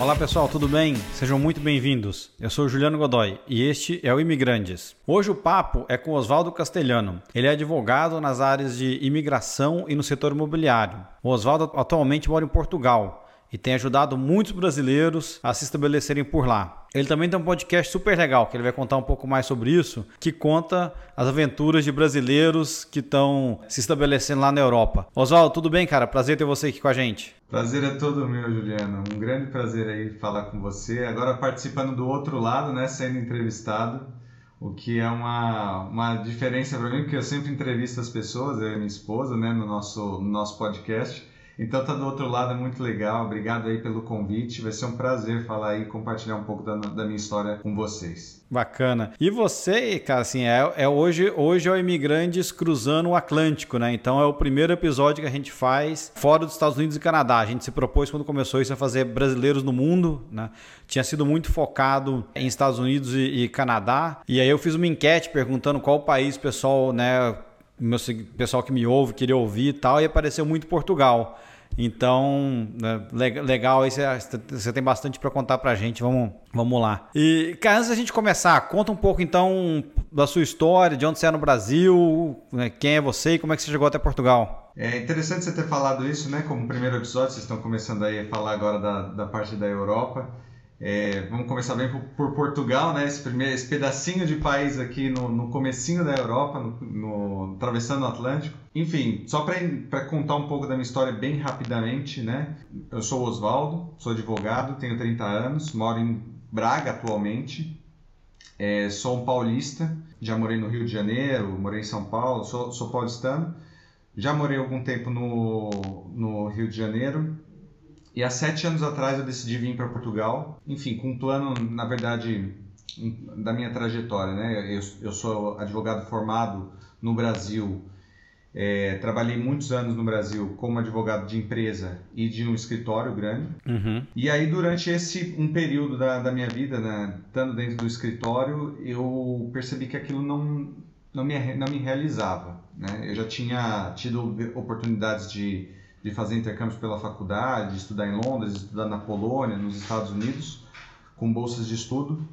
Olá pessoal, tudo bem? Sejam muito bem-vindos. Eu sou Juliano Godoy e este é o Imigrantes. Hoje o papo é com Oswaldo Castelhano. Ele é advogado nas áreas de imigração e no setor imobiliário. O Oswaldo atualmente mora em Portugal e tem ajudado muitos brasileiros a se estabelecerem por lá. Ele também tem um podcast super legal, que ele vai contar um pouco mais sobre isso, que conta as aventuras de brasileiros que estão se estabelecendo lá na Europa. Oswaldo, tudo bem, cara? Prazer ter você aqui com a gente. Prazer é todo meu, Juliano. Um grande prazer aí falar com você. Agora participando do outro lado, né, sendo entrevistado, o que é uma, uma diferença para mim, porque eu sempre entrevisto as pessoas, eu e minha esposa, né, no nosso, no nosso podcast. Então tá do outro lado, é muito legal. Obrigado aí pelo convite. Vai ser um prazer falar e compartilhar um pouco da, da minha história com vocês. Bacana. E você, cara, assim, é, é hoje, hoje é o Imigrantes cruzando o Atlântico, né? Então é o primeiro episódio que a gente faz fora dos Estados Unidos e Canadá. A gente se propôs quando começou isso a fazer brasileiros no mundo, né? Tinha sido muito focado em Estados Unidos e, e Canadá. E aí eu fiz uma enquete perguntando qual país o pessoal, né, meu pessoal que me ouve queria ouvir e tal, e apareceu muito Portugal. Então, né, legal, aí você tem bastante para contar para a gente, vamos, vamos lá. E, cara, antes da gente começar, conta um pouco então da sua história, de onde você é no Brasil, né, quem é você e como é que você chegou até Portugal. É interessante você ter falado isso, né? Como primeiro episódio, vocês estão começando aí a falar agora da, da parte da Europa. É, vamos começar bem por, por, Portugal, né? Esse, primeiro, esse pedacinho de país aqui no, no comecinho da Europa, no, no atravessando o Atlântico. Enfim, só para contar um pouco da minha história bem rapidamente, né? Eu sou Oswaldo, sou advogado, tenho 30 anos, moro em Braga atualmente. É, sou um paulista, já morei no Rio de Janeiro, morei em São Paulo, sou, sou paulistano. Já morei algum tempo no, no Rio de Janeiro, e há sete anos atrás eu decidi vir para Portugal, enfim, com um plano, na verdade, da minha trajetória, né? Eu, eu sou advogado formado no Brasil, é, trabalhei muitos anos no Brasil como advogado de empresa e de um escritório grande. Uhum. E aí, durante esse um período da, da minha vida, né, estando dentro do escritório, eu percebi que aquilo não, não, me, não me realizava. Né? Eu já tinha tido oportunidades de de fazer intercâmbios pela faculdade, de estudar em Londres, de estudar na Polônia, nos Estados Unidos, com bolsas de estudo.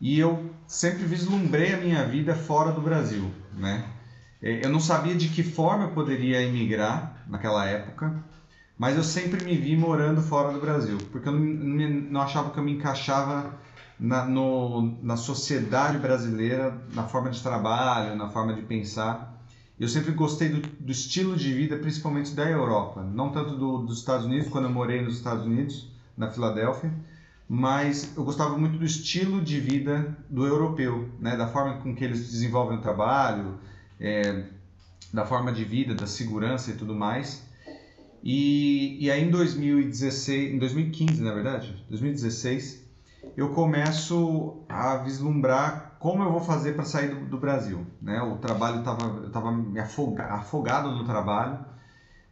E eu sempre vislumbrei a minha vida fora do Brasil, né? É, eu não sabia de que forma eu poderia emigrar naquela época, mas eu sempre me vi morando fora do Brasil, porque eu não, não achava que eu me encaixava na, no, na sociedade brasileira, na forma de trabalho, na forma de pensar. Eu sempre gostei do, do, estilo de vida, principalmente da Europa, não tanto do, dos Estados Unidos, quando eu morei nos Estados Unidos, na Filadélfia, mas eu gostava muito do estilo de vida do europeu, né? da forma com que eles desenvolvem o trabalho, é, da forma de vida, da segurança e tudo mais. E, e aí em 2016, em 2015 na verdade, 2016, eu começo a vislumbrar como eu vou fazer para sair do, do, Brasil? Né? O trabalho estava, eu estava me afoga, afogado no trabalho,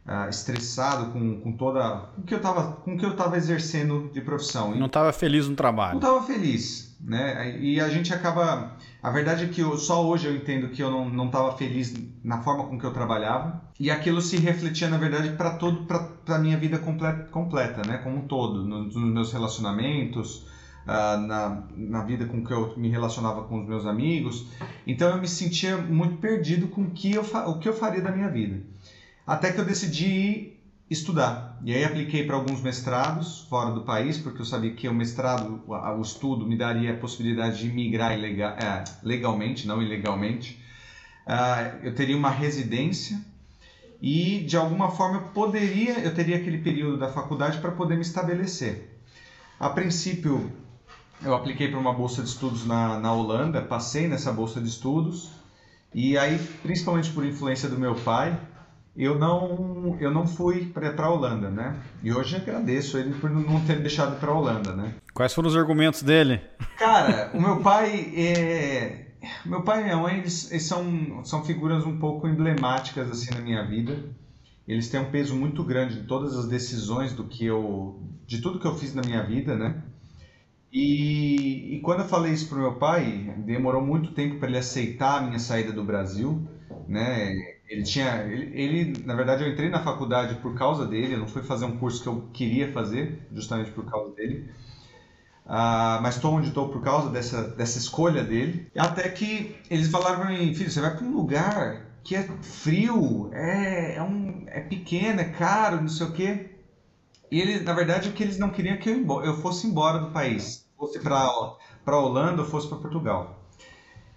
uh, estressado com, com toda, com o que eu estava, com o que eu estava exercendo de profissão. Não estava feliz no trabalho. Não estava feliz, né? E a gente acaba, a verdade é que eu, só hoje eu entendo que eu não não estava feliz na forma com que eu trabalhava e aquilo se refletia na verdade para todo para a minha vida completa, completa, né? Como um todo, nos, nos meus relacionamentos uh, na, na vida com que eu me relacionava com os meus amigos. Então eu me sentia muito perdido com que eu, o que eu faria da minha vida. Até que eu decidi estudar. E aí apliquei para alguns mestrados fora do país, porque eu sabia que o mestrado, o estudo, me daria a possibilidade de migrar ilegal, é, legalmente, não ilegalmente. Uh, eu teria uma residência e de alguma forma eu poderia, eu teria aquele período da faculdade para poder me estabelecer. A princípio, eu apliquei para uma bolsa de estudos na, na Holanda, passei nessa bolsa de estudos e aí, principalmente por influência do meu pai, eu não eu não fui para a Holanda, né? E hoje agradeço ele por não ter me deixado para a Holanda, né? Quais foram os argumentos dele? Cara, o meu pai é meu pai e minha mãe eles, eles, são são figuras um pouco emblemáticas assim na minha vida. Eles têm um peso muito grande em todas as decisões do que eu de tudo que eu fiz na minha vida, né? E, e, quando eu falei isso para meu pai, demorou muito tempo para ele aceitar a minha saída do Brasil, né? Ele tinha, ele, ele, na verdade, eu entrei na faculdade por causa dele. Eu não fui fazer um curso que eu queria fazer, justamente por causa dele. Uh, mas estou onde estou por causa dessa, dessa escolha dele. Até que eles falaram para mim, filho, você vai para um lugar que é frio, é, é, um, é pequeno, é caro, não sei o quê. Ele, na verdade, o que eles não queriam é que eu, eu fosse embora do país, fosse para Holanda ou fosse para Portugal.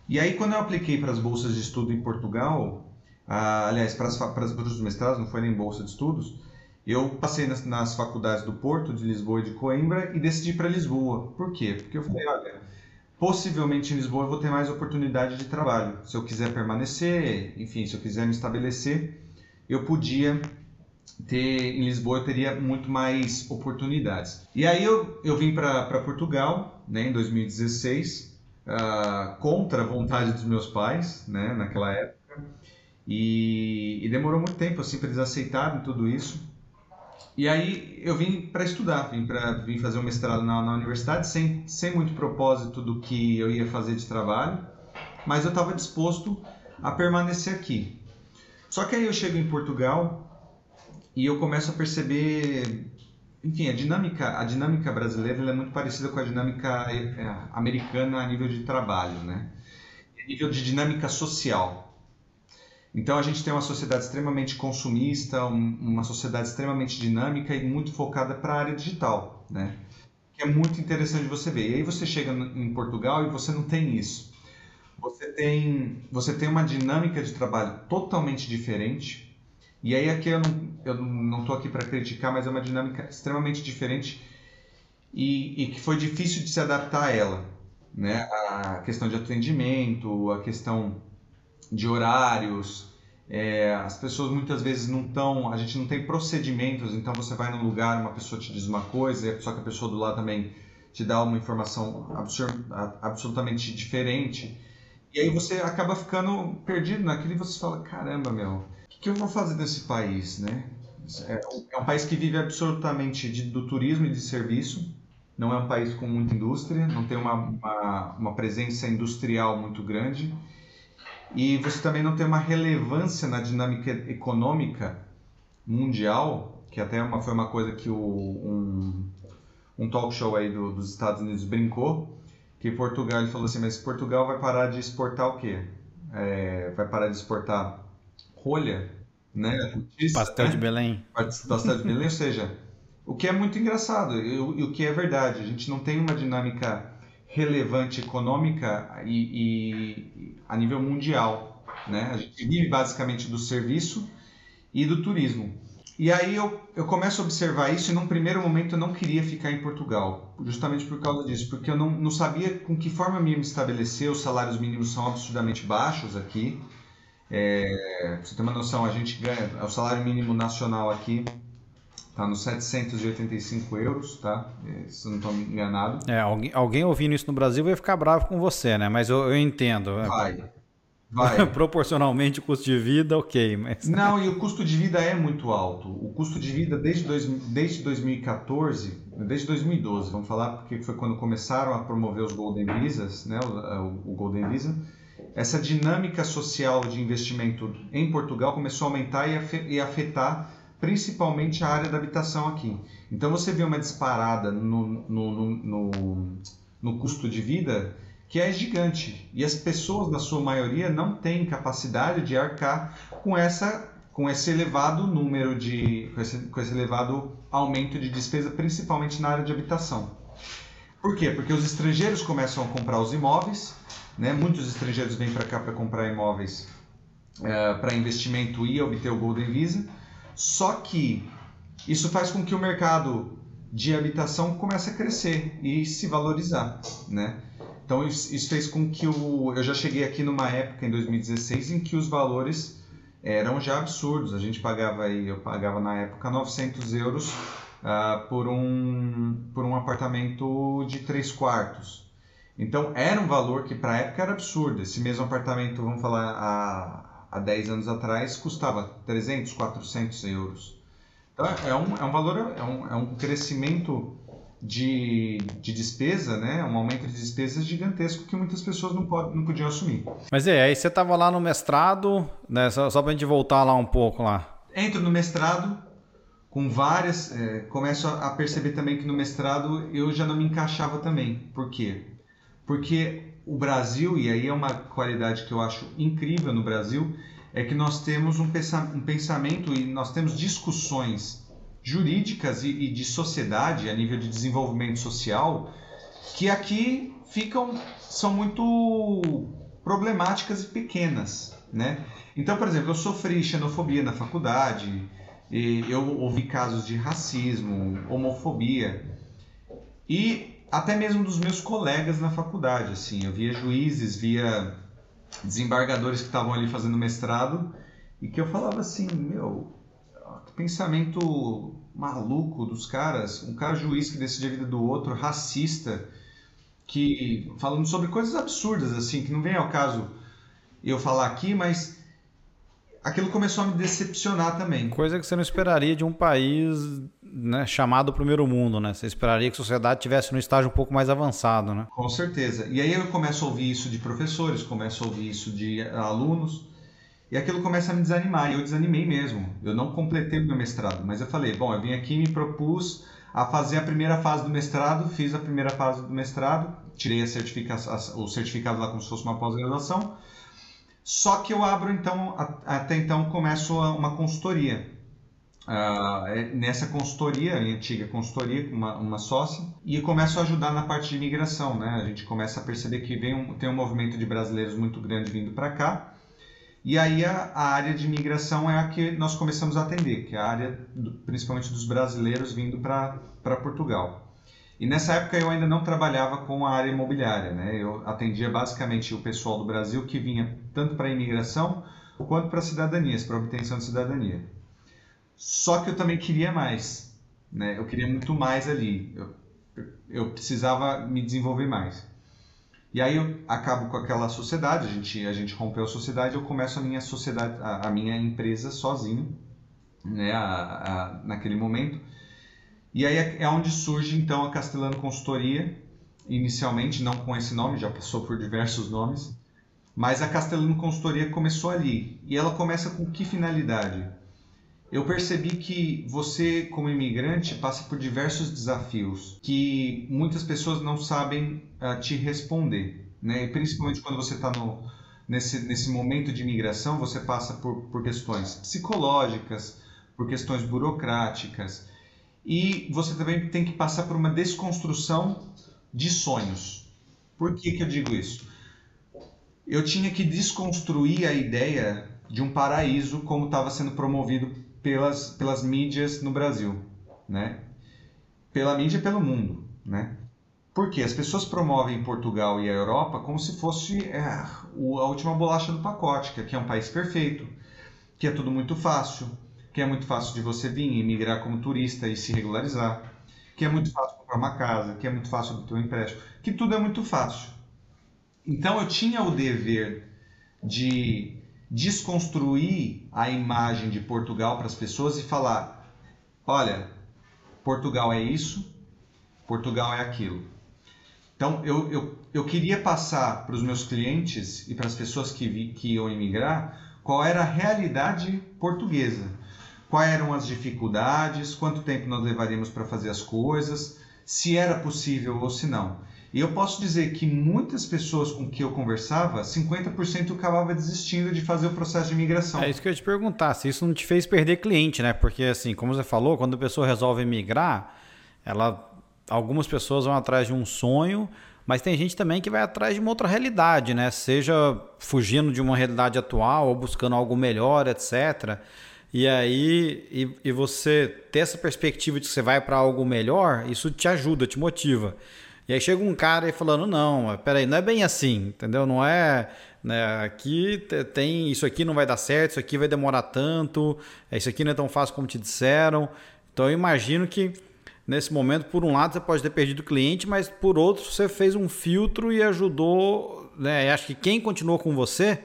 E aí, quando eu apliquei para as bolsas de estudo em Portugal, ah, aliás, para, as, para os mestrados, não foi nem bolsa de estudos, eu passei nas, nas, faculdades do Porto, de Lisboa e de Coimbra e decidi para Lisboa. Por quê? Porque eu falei, olha, possivelmente em Lisboa eu vou ter mais oportunidade de trabalho. Se eu quiser permanecer, enfim, se eu quiser me estabelecer, eu podia ter em Lisboa eu teria muito mais oportunidades. E aí eu, eu vim para Portugal, né, em 2016, uh, ah, contra a vontade dos meus pais, né, naquela época. E, e demorou muito tempo assim para eles aceitarem tudo isso. E aí eu vim para estudar, vim para vim fazer um mestrado na, na, universidade sem, sem muito propósito do que eu ia fazer de trabalho, mas eu estava disposto a permanecer aqui. Só que aí eu chego em Portugal e eu começo a perceber, enfim, a dinâmica, a dinâmica brasileira é muito parecida com a dinâmica é, americana a nível de trabalho, né? A nível de dinâmica social. Então a gente tem uma sociedade extremamente consumista, uma sociedade extremamente dinâmica e muito focada para a área digital, né? Que é muito interessante você ver. E aí você chega em Portugal e você não tem isso. Você tem, você tem uma dinâmica de trabalho totalmente diferente. E aí aqui eu não, eu não estou aqui para criticar, mas é uma dinâmica extremamente diferente e, e que foi difícil de se adaptar a ela, né? A questão de atendimento, a questão de horários. É, as pessoas muitas vezes não estão, a gente não tem procedimentos, então você vai num lugar, uma pessoa te diz uma coisa, só que a pessoa do lado também te dá uma informação absolutamente diferente. E aí você acaba ficando perdido naquilo e você fala, caramba, meu, que, eu vou fazer nesse país, né? É, é um país que vive absolutamente de, do turismo e de serviço, não é um país com muita indústria, não tem uma, uma, uma presença industrial muito grande, e você também não tem uma relevância na dinâmica econômica mundial, que até uma, foi uma coisa que o, um, um talk show aí do, dos Estados Unidos brincou, que Portugal, ele falou assim, mas Portugal vai parar de exportar o quê? É, vai parar de exportar rolha, né? pastel né? de Belém. Pastel de Belém, ou seja, o que é muito engraçado e, o que é verdade, a gente não tem uma dinâmica relevante econômica e, e, a nível mundial. Né? A gente vive basicamente do serviço e do turismo. E aí eu, eu começo a observar isso e num primeiro momento eu não queria ficar em Portugal, justamente por causa disso, porque eu não, não sabia com que forma me estabelecer, os salários mínimos são absurdamente baixos aqui. É, pra você ter uma noção, a gente ganha, o salário mínimo nacional aqui Tá nos 785 euros, tá? Se não estou enganado. É, alguém, alguém ouvindo isso no Brasil vai ficar bravo com você, né? Mas eu, eu entendo. Vai. Vai. Proporcionalmente o custo de vida, ok, mas... Não, e o custo de vida é muito alto. O custo de vida desde, dois, desde 2014, desde 2012, vamos falar, porque foi quando começaram a promover os Golden Visas, né, o, o Golden Visa, essa dinâmica social de investimento em Portugal começou a aumentar e afetar principalmente a área da habitação aqui. Então você vê uma disparada no, no, no, no, custo de vida que é gigante e as pessoas, na sua maioria, não têm capacidade de arcar com essa com esse elevado número de com esse, com esse elevado aumento de despesa, principalmente na área de habitação. Por quê? Porque os estrangeiros começam a comprar os imóveis, né? Muitos estrangeiros vêm para cá para comprar imóveis é, para investimento e obter o Golden Visa só que isso faz com que o mercado de habitação comece a crescer e se valorizar, né? Então isso fez com que o, eu já cheguei aqui numa época em 2016 em que os valores eram já absurdos. A gente pagava aí, eu pagava na época 900 euros uh, por um por um apartamento de três quartos. Então era um valor que para a época era absurdo. Esse mesmo apartamento, vamos falar a há 10 anos atrás custava 300, 400 euros. Então é um, é um valor, é um, é um crescimento de, de despesa, né? um aumento de despesas gigantesco que muitas pessoas não, pod, não podiam assumir. Mas é, aí você estava lá no mestrado, né? só, só para a gente voltar lá um pouco lá. Entro no mestrado, com várias, é, começo a perceber também que no mestrado eu já não me encaixava também. Por quê? Porque o Brasil, e aí é uma qualidade que eu acho incrível no Brasil, é que nós temos um pensamento e nós temos discussões jurídicas e, de sociedade a nível de desenvolvimento social que aqui ficam são muito problemáticas e pequenas, né? Então, por exemplo, eu sofri xenofobia na faculdade, eu ouvi casos de racismo, homofobia e até mesmo dos meus colegas na faculdade, assim, eu via juízes, via desembargadores que estavam ali fazendo mestrado e que eu falava assim, meu, que pensamento maluco dos caras, um cara juiz que decide a vida do outro, racista, que falando sobre coisas absurdas assim, que não vem ao caso eu falar aqui, mas aquilo começou a me decepcionar também. Coisa que você não esperaria de um país né, chamado primeiro mundo, né? Você esperaria que a sociedade tivesse no estágio um pouco mais avançado, né? Com certeza. E aí eu começo a ouvir isso de professores, começo a ouvir isso de alunos, e aquilo começa a me desanimar. E eu desanimei mesmo. Eu não completei o meu mestrado, mas eu falei, bom, eu vim aqui e me propus a fazer a primeira fase do mestrado, fiz a primeira fase do mestrado, tirei a certifica o certificado lá como se fosse uma pós-graduação só que eu abro então, até então começo uma consultoria. Uh, nessa consultoria, antiga consultoria, uma, uma sócia, e começo a ajudar na parte de imigração. Né? A gente começa a perceber que vem um, tem um movimento de brasileiros muito grande vindo para cá, e aí a, a, área de imigração é a que nós começamos a atender, que é a área do, principalmente dos brasileiros vindo para Portugal. E nessa época eu ainda não trabalhava com a área imobiliária, né? Eu atendia basicamente o pessoal do Brasil que vinha tanto para a imigração quanto para cidadanias, para obtenção de cidadania. Só que eu também queria mais, né? Eu queria muito mais ali. Eu, eu precisava me desenvolver mais. E aí eu acabo com aquela sociedade, a gente, a gente rompeu a sociedade, eu começo a minha sociedade, a, a minha empresa sozinho, né, a, a, naquele momento. E aí é, é onde surge então a Castelano Consultoria, inicialmente não com esse nome, já passou por diversos nomes, mas a Castelano Consultoria começou ali. E ela começa com que finalidade? Eu percebi que você, como imigrante, passa por diversos desafios que muitas pessoas não sabem uh, te responder. Né? E principalmente quando você está nesse, nesse momento de imigração, você passa por, por questões psicológicas, por questões burocráticas, e você também tem que passar por uma desconstrução de sonhos. Por que, que eu digo isso? Eu tinha que desconstruir a ideia de um paraíso como estava sendo promovido pelas, pelas mídias no Brasil, né? Pela mídia e pelo mundo, né? Porque as pessoas promovem Portugal e a Europa como se fosse é, a última bolacha do pacote, que aqui é um país perfeito, que é tudo muito fácil, que é muito fácil de você vir e migrar como turista e se regularizar, que é muito fácil comprar uma casa, que é muito fácil do teu empréstimo, que tudo é muito fácil. Então eu tinha o dever de desconstruir a imagem de Portugal para as pessoas e falar: olha, Portugal é isso, Portugal é aquilo. Então eu, eu, eu queria passar para os meus clientes e para as pessoas que, vi, que iam emigrar qual era a realidade portuguesa quais eram as dificuldades, quanto tempo nós levaríamos para fazer as coisas, se era possível ou se não. E eu posso dizer que muitas pessoas com que eu conversava, 50% acabava desistindo de fazer o processo de imigração. É isso que eu ia te perguntar, se isso não te fez perder cliente, né? Porque assim, como você falou, quando a pessoa resolve migrar, ela algumas pessoas vão atrás de um sonho, mas tem gente também que vai atrás de uma outra realidade, né? Seja fugindo de uma realidade atual ou buscando algo melhor, etc. E aí, e, e você ter essa perspectiva de que você vai para algo melhor, isso te ajuda, te motiva. E aí chega um cara aí falando, não, peraí, não é bem assim, entendeu? Não é, né, aqui tem, isso aqui não vai dar certo, isso aqui vai demorar tanto, é, isso aqui não é tão fácil como te disseram. Então eu imagino que nesse momento, por um lado, você pode ter perdido o cliente, mas por outro, você fez um filtro e ajudou, né? Acho que quem continuou com você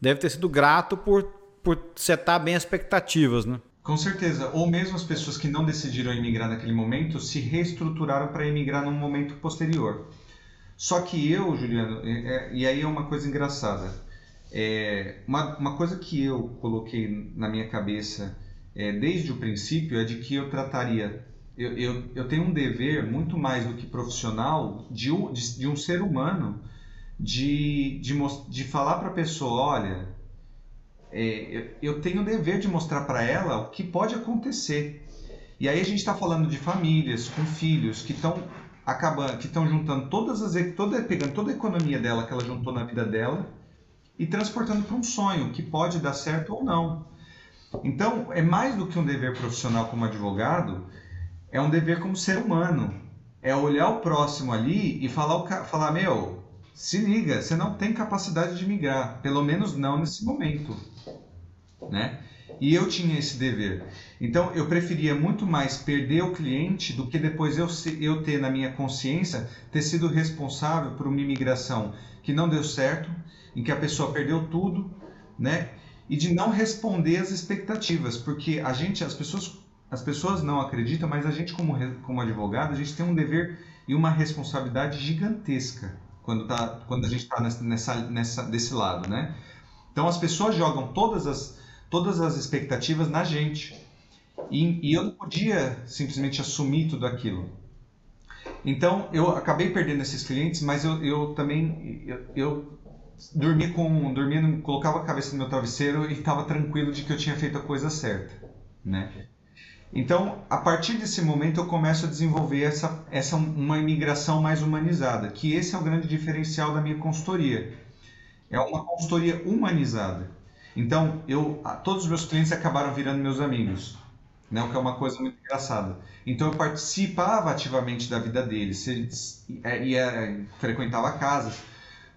deve ter sido grato por por setar bem as expectativas, né? Com certeza. Ou mesmo as pessoas que não decidiram emigrar naquele momento se reestruturaram para emigrar num momento posterior. Só que eu, Juliano, é, é, e aí é uma coisa engraçada. É, uma, uma coisa que eu coloquei na minha cabeça é, desde o princípio é de que eu trataria. Eu, eu, eu tenho um dever muito mais do que profissional de um, de, de um ser humano de, de, de falar para a pessoa: olha, é, eu tenho o dever de mostrar para ela o que pode acontecer. E aí a gente está falando de famílias com filhos que estão acabando, que estão juntando todas as, toda, pegando toda a economia dela que ela juntou na vida dela e transportando para um sonho que pode dar certo ou não. Então é mais do que um dever profissional como advogado, é um dever como ser humano. É olhar o próximo ali e falar, falar meu, se liga, você não tem capacidade de migrar, pelo menos não nesse momento, né? E eu tinha esse dever. Então eu preferia muito mais perder o cliente do que depois eu, eu ter na minha consciência ter sido responsável por uma imigração que não deu certo, em que a pessoa perdeu tudo, né? E de não responder às expectativas, porque a gente, as pessoas, as pessoas não acreditam, mas a gente como, como advogado, a gente tem um dever e uma responsabilidade gigantesca quando, tá, quando a gente está nessa, nessa, desse lado, né? Então as pessoas jogam todas as, todas as expectativas na gente. E, e eu não podia simplesmente assumir tudo aquilo. Então eu acabei perdendo esses clientes, mas eu, eu também eu, eu dormia com dormia, colocava a cabeça no meu travesseiro e estava tranquilo de que eu tinha feito a coisa certa, né? Então, a partir desse momento eu começo a desenvolver essa, essa uma imigração mais humanizada, que esse é o grande diferencial da minha consultoria. É uma consultoria humanizada. Então, eu, todos os meus clientes acabaram virando meus amigos, né? o que é uma coisa muito engraçada. Então, eu participava ativamente da vida deles, é, ia, frequentava casas,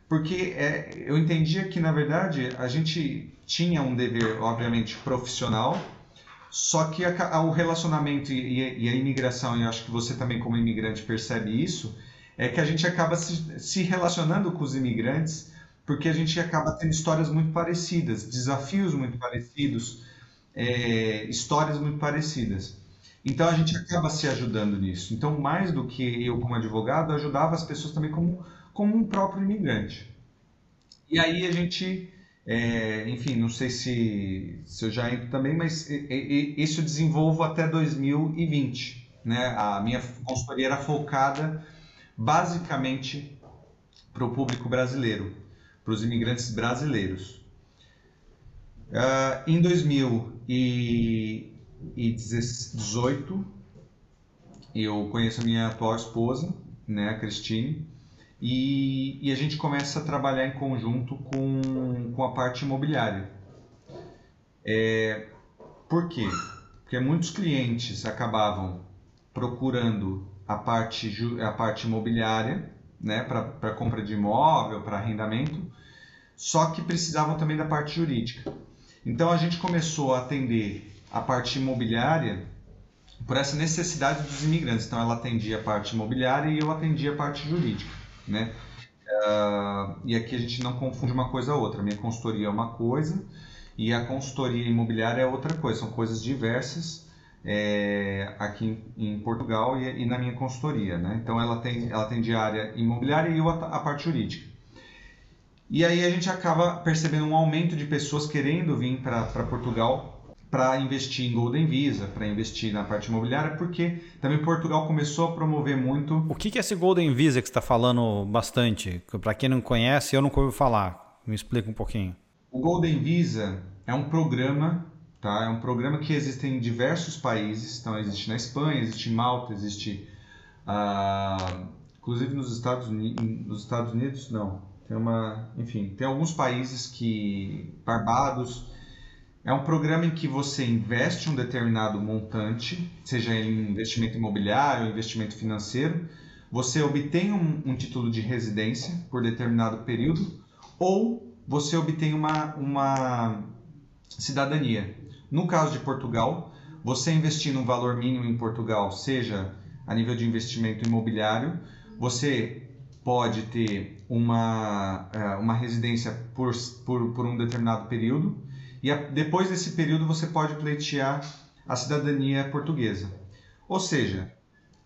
porque é, eu entendia que, na verdade, a gente tinha um dever, obviamente, profissional, só que a, a, o relacionamento e, e, a imigração, e acho que você também como imigrante percebe isso, é que a gente acaba se, se relacionando com os imigrantes porque a gente acaba tendo histórias muito parecidas, desafios muito parecidos, é, histórias muito parecidas. Então a gente acaba se ajudando nisso. Então, mais do que eu como advogado, ajudava as pessoas também como, como um próprio imigrante. E aí a gente é, enfim, não sei se, se eu já entro também, mas isso eu desenvolvo até 2020. Né? A minha consultoria era focada basicamente para o público brasileiro, para os imigrantes brasileiros. Uh, em 2018, eu conheço a minha atual esposa, né, a Cristine, e, e, a gente começa a trabalhar em conjunto com, com a parte imobiliária. É, por quê? Porque muitos clientes acabavam procurando a parte, a parte imobiliária né, para compra de imóvel, para arrendamento, só que precisavam também da parte jurídica. Então a gente começou a atender a parte imobiliária por essa necessidade dos imigrantes. Então ela atendia a parte imobiliária e eu atendia a parte jurídica né? Uh, e aqui a gente não confunde uma coisa a outra. Minha consultoria é uma coisa e a consultoria imobiliária é outra coisa. São coisas diversas é, aqui em, em Portugal e, e, na minha consultoria, né? Então ela tem, ela tem de área imobiliária e eu a, a parte jurídica. E aí a gente acaba percebendo um aumento de pessoas querendo vir para Portugal para investir em Golden Visa, para investir na parte imobiliária, porque também Portugal começou a promover muito. O que é esse Golden Visa que você está falando bastante? Para quem não conhece, eu nunca ouvi falar. Me explica um pouquinho. O Golden Visa é um programa, tá? É um programa que existe em diversos países. Então existe na Espanha, existe em Malta, existe, uh, inclusive nos Estados Unidos, nos Estados Unidos não. Tem uma, enfim, tem alguns países que Barbados é um programa em que você investe um determinado montante, seja em investimento imobiliário investimento financeiro, você obtém um, um, título de residência por determinado período ou você obtém uma, uma cidadania. No caso de Portugal, você investindo um valor mínimo em Portugal, seja a nível de investimento imobiliário, você pode ter uma, eh, uma residência por, por, por um determinado período e a, depois desse período você pode pleitear a cidadania portuguesa. Ou seja,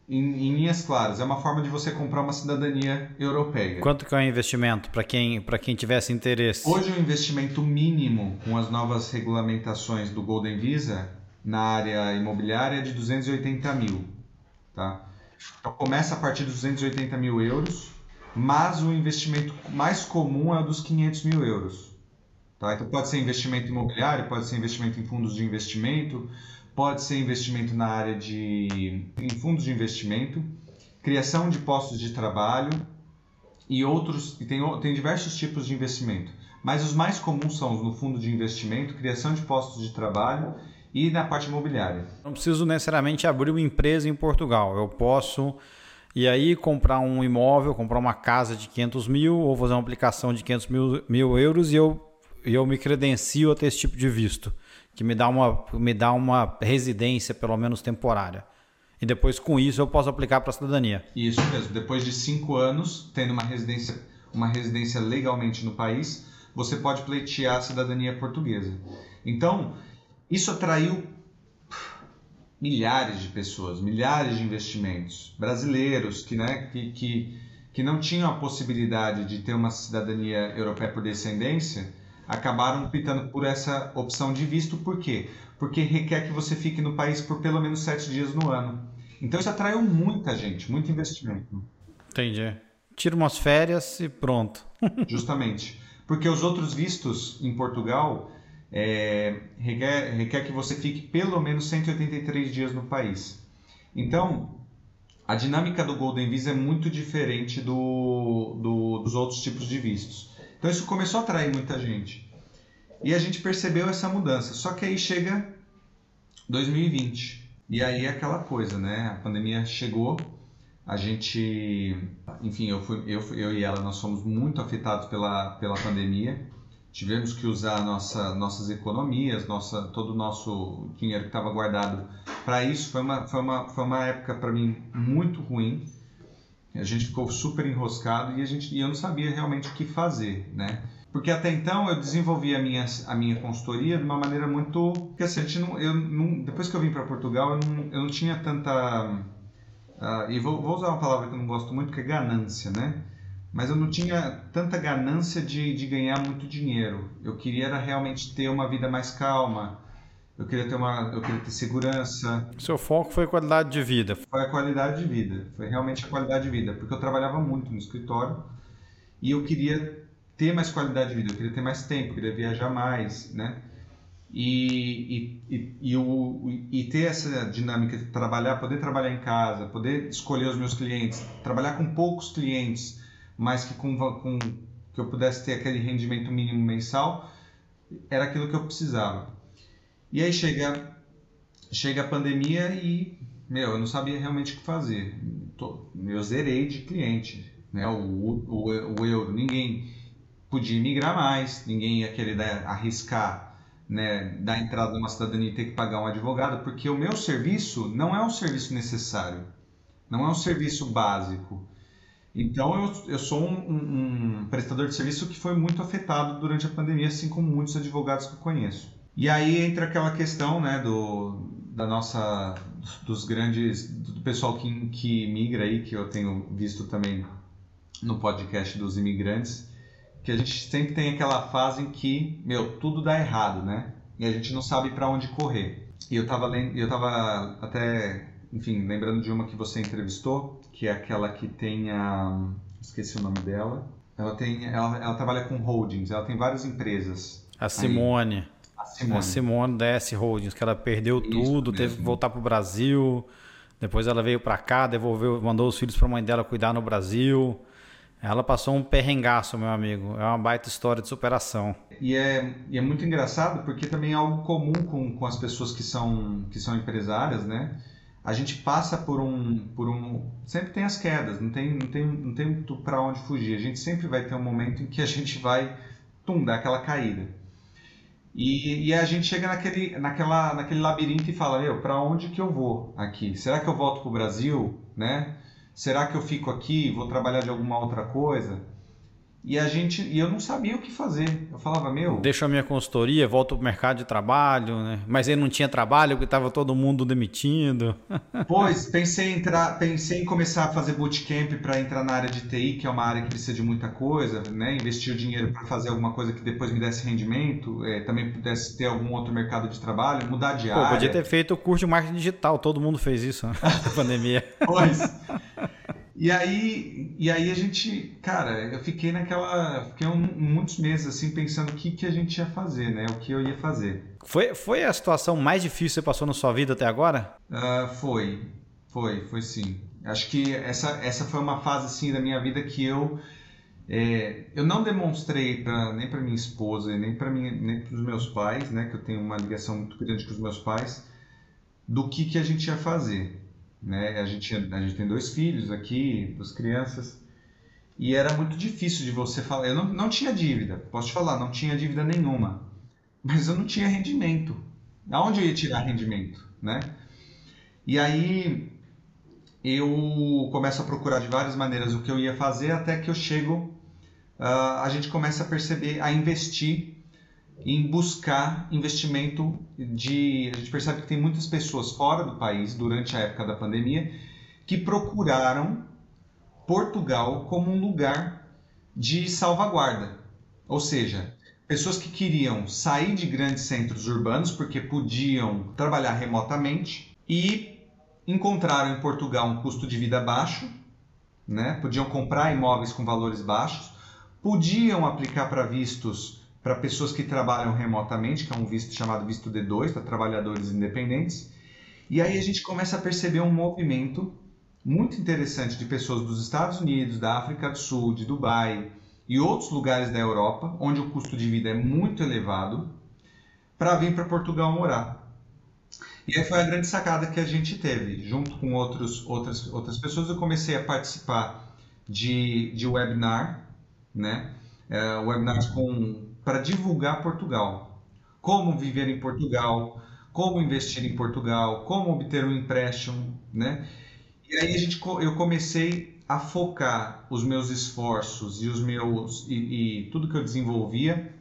em, em, linhas claras, é uma forma de você comprar uma cidadania europeia. Quanto que é o investimento para quem, quem tivesse interesse? Hoje o investimento mínimo com as novas regulamentações do Golden Visa na área imobiliária é de 280 mil. Tá? Então começa a partir dos 280 mil euros, mas o investimento mais comum é o dos 500 mil euros. Tá? Então pode ser investimento imobiliário, pode ser investimento em fundos de investimento, pode ser investimento na área de em fundos de investimento, criação de postos de trabalho e outros e tem, tem diversos tipos de investimento. Mas os mais comuns são no fundo de investimento, criação de postos de trabalho e na parte imobiliária. Não preciso necessariamente abrir uma empresa em Portugal. Eu posso e aí comprar um imóvel, comprar uma casa de 500 mil ou fazer uma aplicação de 500 mil, mil euros e eu, eu me credencio a ter esse tipo de visto, que me dá, uma, me dá uma residência, pelo menos temporária. E depois, com isso, eu posso aplicar para a cidadania. Isso mesmo. Depois de cinco anos, tendo uma residência, uma residência legalmente no país, você pode pleitear a cidadania portuguesa. Então, isso atraiu milhares de pessoas, milhares de investimentos brasileiros que, né, que, que, que não tinham a possibilidade de ter uma cidadania europeia por descendência, acabaram optando por essa opção de visto. Por quê? Porque requer que você fique no país por pelo menos sete dias no ano. Então isso atraiu muita gente, muito investimento. Entendi. Tira umas férias e pronto. Justamente. Porque os outros vistos em Portugal é, requer, requer que você fique pelo menos 183 dias no país. Então, a dinâmica do Golden Visa é muito diferente do, do, dos outros tipos de vistos. Então, isso começou a atrair muita gente. E a gente percebeu essa mudança. Só que aí chega 2020. E aí é aquela coisa, né? A pandemia chegou, a gente, enfim, eu, fui, eu, eu e ela, nós fomos muito afetados pela, pela pandemia tivemos que usar nossa, nossas economias, nossa, todo o nosso dinheiro que estava guardado para isso. Foi uma, foi uma, foi uma época para mim muito ruim. A gente ficou super enroscado e, a gente, e eu não sabia realmente o que fazer, né? Porque até então eu desenvolvi a minha, a minha consultoria de uma maneira muito. Porque assim, a gente não, eu não, depois que eu vim para Portugal, eu não, eu não tinha tanta. Uh, e vou, vou usar uma palavra que eu não gosto muito, que é ganância, né? mas eu não tinha tanta ganância de, de ganhar muito dinheiro. Eu queria era realmente ter uma vida mais calma. Eu queria ter uma, eu queria ter segurança. Seu foco foi a qualidade de vida. Foi a qualidade de vida. Foi realmente a qualidade de vida, porque eu trabalhava muito no escritório e eu queria ter mais qualidade de vida. Eu queria ter mais tempo, eu queria viajar mais, né? E, e, e, e, o, e ter essa dinâmica de trabalhar, poder trabalhar em casa, poder escolher os meus clientes, trabalhar com poucos clientes mas que com, com que eu pudesse ter aquele rendimento mínimo mensal, era aquilo que eu precisava. E aí chega chega a pandemia e meu, eu não sabia realmente o que fazer. Eu zerei de cliente, né? O, o, o euro, ninguém podia migrar mais, ninguém ia querer dar, arriscar, né, dar entrada numa cidadania e ter que pagar um advogado, porque o meu serviço não é um serviço necessário, não é um serviço básico. Então, eu, eu sou um, um, um, prestador de serviço que foi muito afetado durante a pandemia, assim como muitos advogados que eu conheço. E aí entra aquela questão né, do, da nossa, dos grandes, do pessoal que, que migra aí, que eu tenho visto também no podcast dos imigrantes, que a gente sempre tem aquela fase em que, meu, tudo dá errado, né? E a gente não sabe para onde correr. E eu estava eu tava até, enfim, lembrando de uma que você entrevistou, que é aquela que tem a. Esqueci o nome dela. Ela, tem, ela, ela trabalha com holdings, ela tem várias empresas. A Simone. A Simone. A Simone da S Holdings, que ela perdeu Isso tudo, mesmo. teve que voltar para o Brasil. Depois ela veio para cá, devolveu, mandou os filhos para a mãe dela cuidar no Brasil. Ela passou um perrengaço, meu amigo. É uma baita história de superação. E é, e é muito engraçado porque também é algo comum com, com as pessoas que são, que são empresárias, né? a gente passa por um, por um, sempre tem as quedas, não tem, não tem, não tem muito para onde fugir. A gente sempre vai ter um momento em que a gente vai, tum, dar aquela caída. E, e a gente chega naquele, naquela, naquele labirinto e fala, meu, para onde que eu vou aqui? Será que eu volto para o Brasil, né? Será que eu fico aqui, vou trabalhar de alguma outra coisa? E a gente e eu não sabia o que fazer. Eu falava, meu. Deixa a minha consultoria, volto para o mercado de trabalho, né? Mas ele não tinha trabalho, porque estava todo mundo demitindo. Pois, pensei em entrar, pensei em começar a fazer bootcamp para entrar na área de TI, que é uma área que precisa de muita coisa, né? Investir o dinheiro para fazer alguma coisa que depois me desse rendimento, é, também pudesse ter algum outro mercado de trabalho, mudar de Pô, área. Podia ter feito o curso de marketing digital, todo mundo fez isso né? na pandemia. Pois. E aí, e aí a gente, cara, eu fiquei naquela, fiquei um, muitos meses assim pensando o que, que a gente ia fazer, né? O que eu ia fazer. Foi, foi a situação mais difícil que você passou na sua vida até agora? Uh, foi, foi, foi sim. Acho que essa, essa foi uma fase assim da minha vida que eu é, eu não demonstrei pra, nem para minha esposa nem para nem para os meus pais, né? Que eu tenho uma ligação muito grande com os meus pais, do que que a gente ia fazer. Né? A, gente, a gente tem dois filhos aqui, duas crianças, e era muito difícil de você falar. Eu não, não tinha dívida, posso te falar, não tinha dívida nenhuma, mas eu não tinha rendimento. Aonde eu ia tirar rendimento? Né? E aí eu começo a procurar de várias maneiras o que eu ia fazer até que eu chego, uh, a gente começa a perceber, a investir em buscar investimento de. A gente percebe que tem muitas pessoas fora do país durante a época da pandemia que procuraram Portugal como um lugar de salvaguarda. Ou seja, pessoas que queriam sair de grandes centros urbanos porque podiam trabalhar remotamente e encontraram em Portugal um custo de vida baixo, né? podiam comprar imóveis com valores baixos, podiam aplicar para vistos para pessoas que trabalham remotamente, que é um visto chamado visto D2, para trabalhadores independentes. E aí a gente começa a perceber um movimento muito interessante de pessoas dos Estados Unidos, da África do Sul, de Dubai e outros lugares da Europa, onde o custo de vida é muito elevado, para vir para Portugal morar. E aí foi a grande sacada que a gente teve. Junto com outros, outras, outras pessoas, eu comecei a participar de, de webinar, né? É, webinars com para divulgar Portugal. Como viver em Portugal, como investir em Portugal, como obter um empréstimo, né? E aí a gente, eu comecei a focar os meus esforços e os meus e, e tudo que eu desenvolvia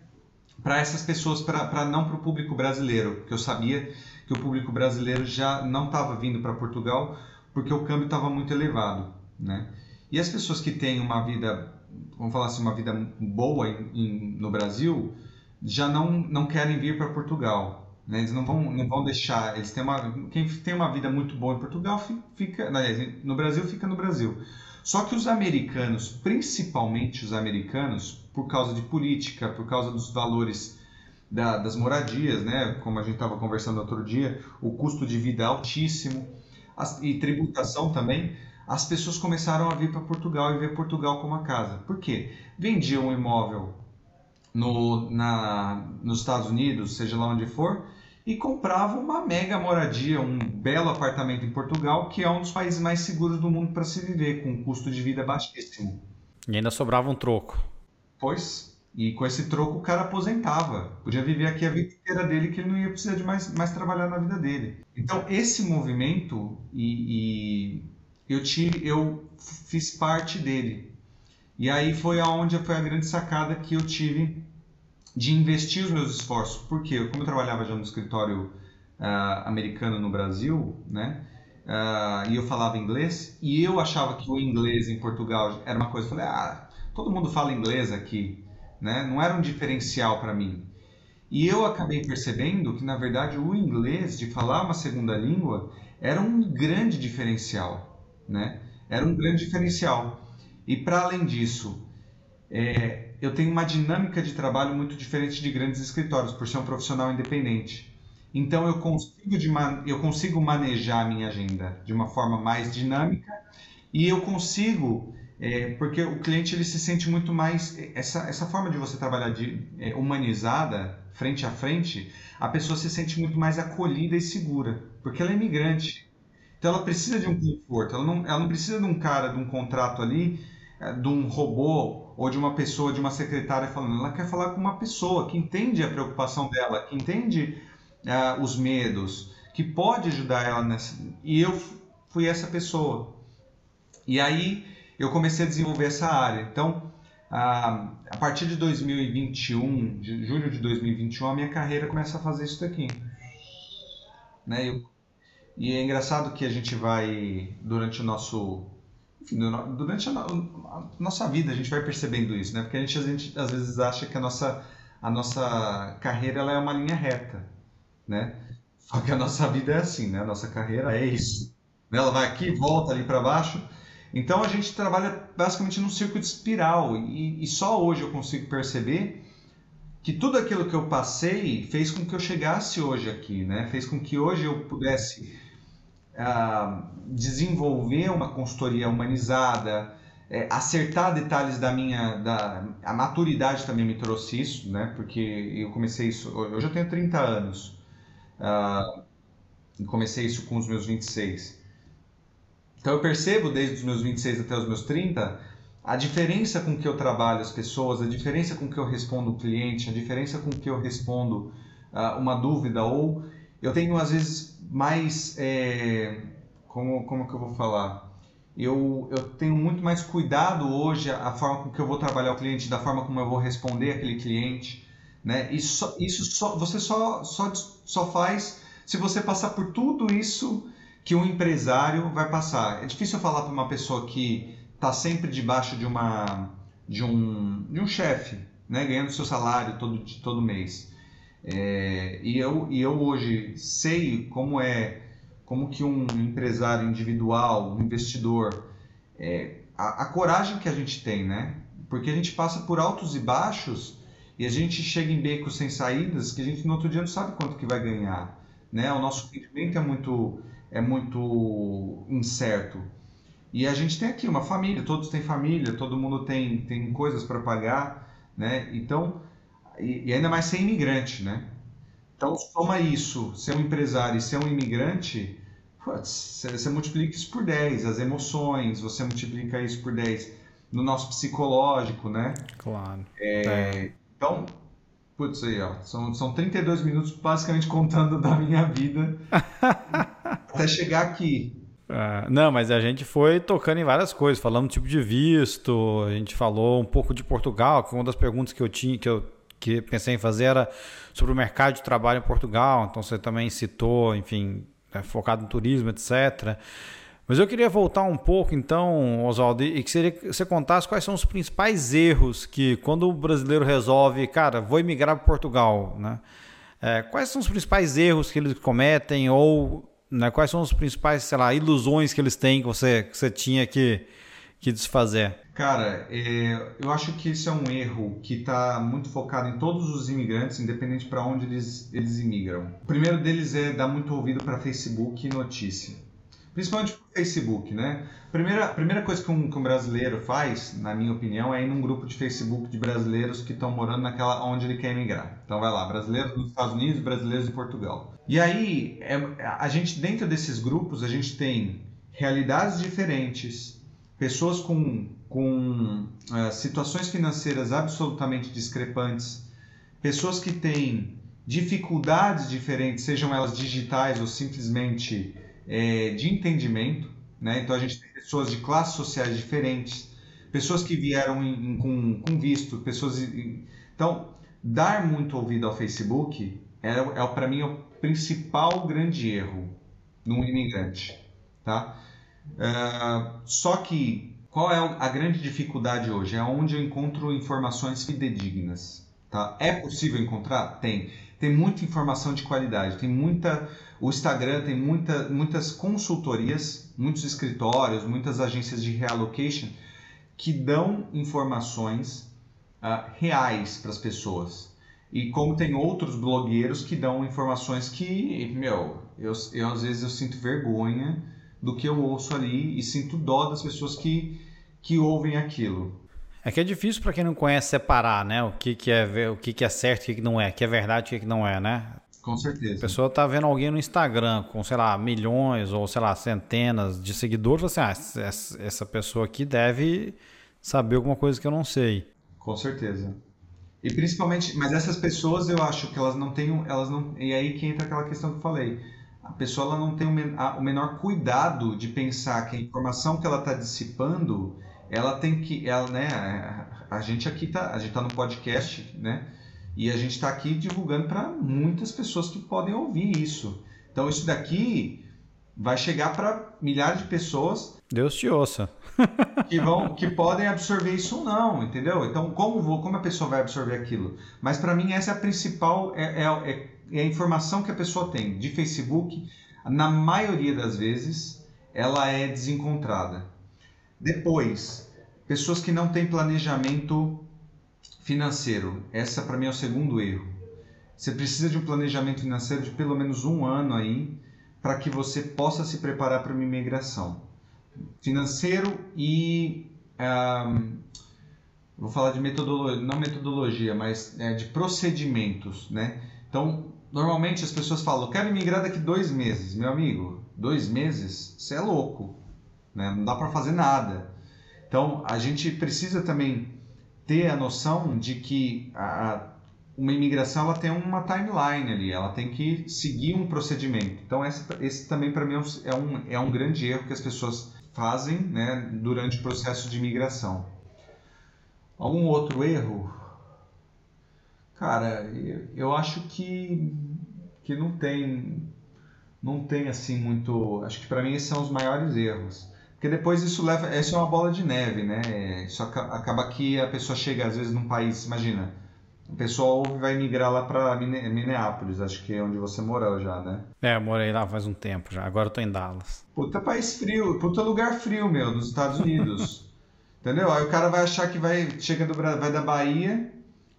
para essas pessoas, para não para o público brasileiro, porque eu sabia que o público brasileiro já não estava vindo para Portugal porque o câmbio estava muito elevado, né? E as pessoas que têm uma vida vamos falar assim, uma vida boa em, em, no Brasil, já não, não querem vir para Portugal. Né? Eles não vão, não vão deixar. Eles têm uma, quem tem uma vida muito boa em Portugal fica, no Brasil fica no Brasil. Só que os americanos, principalmente os americanos, por causa de política, por causa dos valores da, das moradias, né? como a gente estava conversando outro dia, o custo de vida é altíssimo as, e tributação também as pessoas começaram a vir para Portugal e ver Portugal como a casa. Por quê? Vendiam um imóvel no, na, nos Estados Unidos, seja lá onde for, e compravam uma mega moradia, um belo apartamento em Portugal, que é um dos países mais seguros do mundo para se viver, com um custo de vida baixíssimo. E ainda sobrava um troco. Pois, e com esse troco o cara aposentava. Podia viver aqui a vida inteira dele, que ele não ia precisar de mais, mais trabalhar na vida dele. Então, esse movimento e, e eu tive, eu fiz parte dele. E aí foi aonde foi a grande sacada que eu tive de investir os meus esforços. Porque como eu trabalhava já no escritório uh, americano no Brasil, né? Uh, e eu falava inglês, e eu achava que o inglês em Portugal era uma coisa, eu falei, ah, todo mundo fala inglês aqui, né? Não era um diferencial para mim. E eu acabei percebendo que, na verdade, o inglês, de falar uma segunda língua, era um grande diferencial né? Era um grande diferencial. E para além disso, é, eu tenho uma dinâmica de trabalho muito diferente de grandes escritórios, por ser um profissional independente. Então eu consigo, de, eu consigo manejar a minha agenda de uma forma mais dinâmica e eu consigo, é, porque o cliente ele se sente muito mais essa, essa forma de você trabalhar de, é, humanizada, frente a frente, a pessoa se sente muito mais acolhida e segura, porque ela é imigrante. Então ela precisa de um conforto, ela não, ela não precisa de um cara, de um contrato ali, eh, de um robô ou de uma pessoa, de uma secretária falando. Ela quer falar com uma pessoa que entende a preocupação dela, que entende uh, os medos, que pode ajudar ela nessa. E eu fui essa pessoa. E aí eu comecei a desenvolver essa área. Então, a, a partir de 2021, de julho de 2021, a minha carreira começa a fazer isso daqui. Né? Eu, e é engraçado que a gente vai, durante o nosso. Enfim, durante a, a, nossa vida, a gente vai percebendo isso, né? Porque a gente, a gente às vezes acha que a nossa, a nossa carreira ela é uma linha reta, né? Só que a nossa vida é assim, né? A nossa carreira é isso. Ela vai aqui, volta ali para baixo. Então a gente trabalha basicamente num círculo de espiral e, e, só hoje eu consigo perceber que tudo aquilo que eu passei fez com que eu chegasse hoje aqui, né? Fez com que hoje eu pudesse desenvolver uma consultoria humanizada, é, acertar detalhes da minha, da a maturidade também me trouxe isso, né? Porque eu comecei isso, eu já tenho 30 anos. Uh, comecei isso com os meus 26. Então eu percebo desde os meus 26 até os meus 30 a diferença com que eu trabalho as pessoas, a diferença com que eu respondo o cliente, a diferença com que eu respondo uh, uma dúvida ou eu tenho às vezes mais é, como como que eu vou falar eu, eu tenho muito mais cuidado hoje a, a forma com que eu vou trabalhar o cliente da forma como eu vou responder aquele cliente né isso isso só você só só só faz se você passar por tudo isso que um empresário vai passar. É difícil falar para uma pessoa que está sempre debaixo de uma de um, de um chefe, né, ganhando seu salário todo todo mês. É, e eu e eu hoje sei como é como que um empresário individual, um investidor, é, a, a coragem que a gente tem, né? Porque a gente passa por altos e baixos e a gente chega em becos sem saídas que a gente no outro dia não sabe quanto que vai ganhar, né? O nosso rendimento é muito é muito incerto. E a gente tem aqui uma família, todos têm família, todo mundo tem, tem coisas para pagar, né? Então, e, e, ainda mais ser imigrante, né? Então, soma isso, ser um empresário e ser um imigrante, você, você multiplica isso por 10, as emoções, você multiplica isso por 10 no nosso psicológico, né? Claro. É, é. Então, Putz, aí, ó. São, são 32 minutos basicamente contando da minha vida até chegar aqui. É, não, mas a gente foi tocando em várias coisas, falando tipo de visto, a gente falou um pouco de Portugal, que uma das perguntas que eu tinha, que eu que pensei em fazer era sobre o mercado de trabalho em Portugal, então você também citou, enfim, é, focado no turismo, etc. Mas eu queria voltar um pouco, então, Oswaldo, e que você contasse quais são os principais erros que, quando o brasileiro resolve, cara, vou emigrar para Portugal, né? É, quais são os principais erros que eles cometem ou né, quais são os principais, sei lá, ilusões que eles têm que você, que você tinha que, que desfazer? Cara, é, eu acho que isso é um erro que está muito focado em todos os imigrantes, independente para onde eles, eles imigram. O primeiro deles é dar muito ouvido para Facebook e notícia principalmente o Facebook, né? Primeira, primeira coisa que um, que um, brasileiro faz, na minha opinião, é ir num grupo de Facebook de brasileiros que estão morando naquela onde ele quer emigrar. Então vai lá, brasileiros nos Estados Unidos, brasileiros em Portugal. E aí, é, a gente dentro desses grupos a gente tem realidades diferentes, pessoas com, com uh, situações financeiras absolutamente discrepantes, pessoas que têm dificuldades diferentes, sejam elas digitais ou simplesmente é, de entendimento, né? Então a gente tem pessoas de classes sociais diferentes, pessoas que vieram em, em, com, com visto, pessoas. Em... Então, dar muito ouvido ao Facebook é, é para mim o principal grande erro num imigrante, tá? Uh, só que qual é a grande dificuldade hoje? É onde eu encontro informações fidedignas, tá? É possível encontrar? Tem. Tem muita informação de qualidade, tem muita o Instagram tem muita, muitas consultorias, muitos escritórios, muitas agências de reallocation que dão informações uh, reais para as pessoas. E como tem outros blogueiros que dão informações que, meu, eu, eu às vezes eu sinto vergonha do que eu ouço ali e sinto dó das pessoas que, que ouvem aquilo. É que é difícil para quem não conhece separar, né? O que, que é o que, que é certo, o que, que não é, o que é verdade, o que, que não é, né? Com certeza. A pessoa tá vendo alguém no Instagram com, sei lá, milhões ou, sei lá, centenas de seguidores, assim, ah, essa pessoa aqui deve saber alguma coisa que eu não sei. Com certeza. E principalmente, mas essas pessoas eu acho que elas não têm, elas não, e aí que entra aquela questão que eu falei. A pessoa não tem o menor cuidado de pensar que a informação que ela está dissipando, ela tem que, ela, né, a gente aqui tá, a gente tá no podcast, né? E a gente está aqui divulgando para muitas pessoas que podem ouvir isso. Então isso daqui vai chegar para milhares de pessoas. Deus te ouça. que vão, que podem absorver isso ou não, entendeu? Então como vou, como a pessoa vai absorver aquilo? Mas para mim essa é a principal é, é, é a informação que a pessoa tem de Facebook. Na maioria das vezes ela é desencontrada. Depois, pessoas que não têm planejamento financeiro. Essa para mim é o segundo erro. Você precisa de um planejamento financeiro de pelo menos um ano aí para que você possa se preparar para uma imigração. Financeiro e um, vou falar de metodologia, não metodologia, mas é, de procedimentos, né? Então, normalmente as pessoas falam, quero imigrar daqui dois meses, meu amigo. Dois meses, você é louco, né? Não dá para fazer nada. Então, a gente precisa também ter a noção de que a, uma imigração ela tem uma timeline ali, ela tem que seguir um procedimento. Então esse, esse também para mim é um, é um grande erro que as pessoas fazem né, durante o processo de imigração. Algum outro erro? Cara, eu acho que, que não tem não tem assim muito. Acho que para mim esses são os maiores erros. Porque depois isso leva. Essa é uma bola de neve, né? Isso acaba que a pessoa chega, às vezes, num país, imagina. O pessoal vai migrar lá para Minneapolis, acho que é onde você morou já, né? É, eu morei lá faz um tempo já. Agora eu tô em Dallas. Puta país frio, puta lugar frio, meu, nos Estados Unidos. Entendeu? Aí o cara vai achar que vai. Chega do vai da Bahia,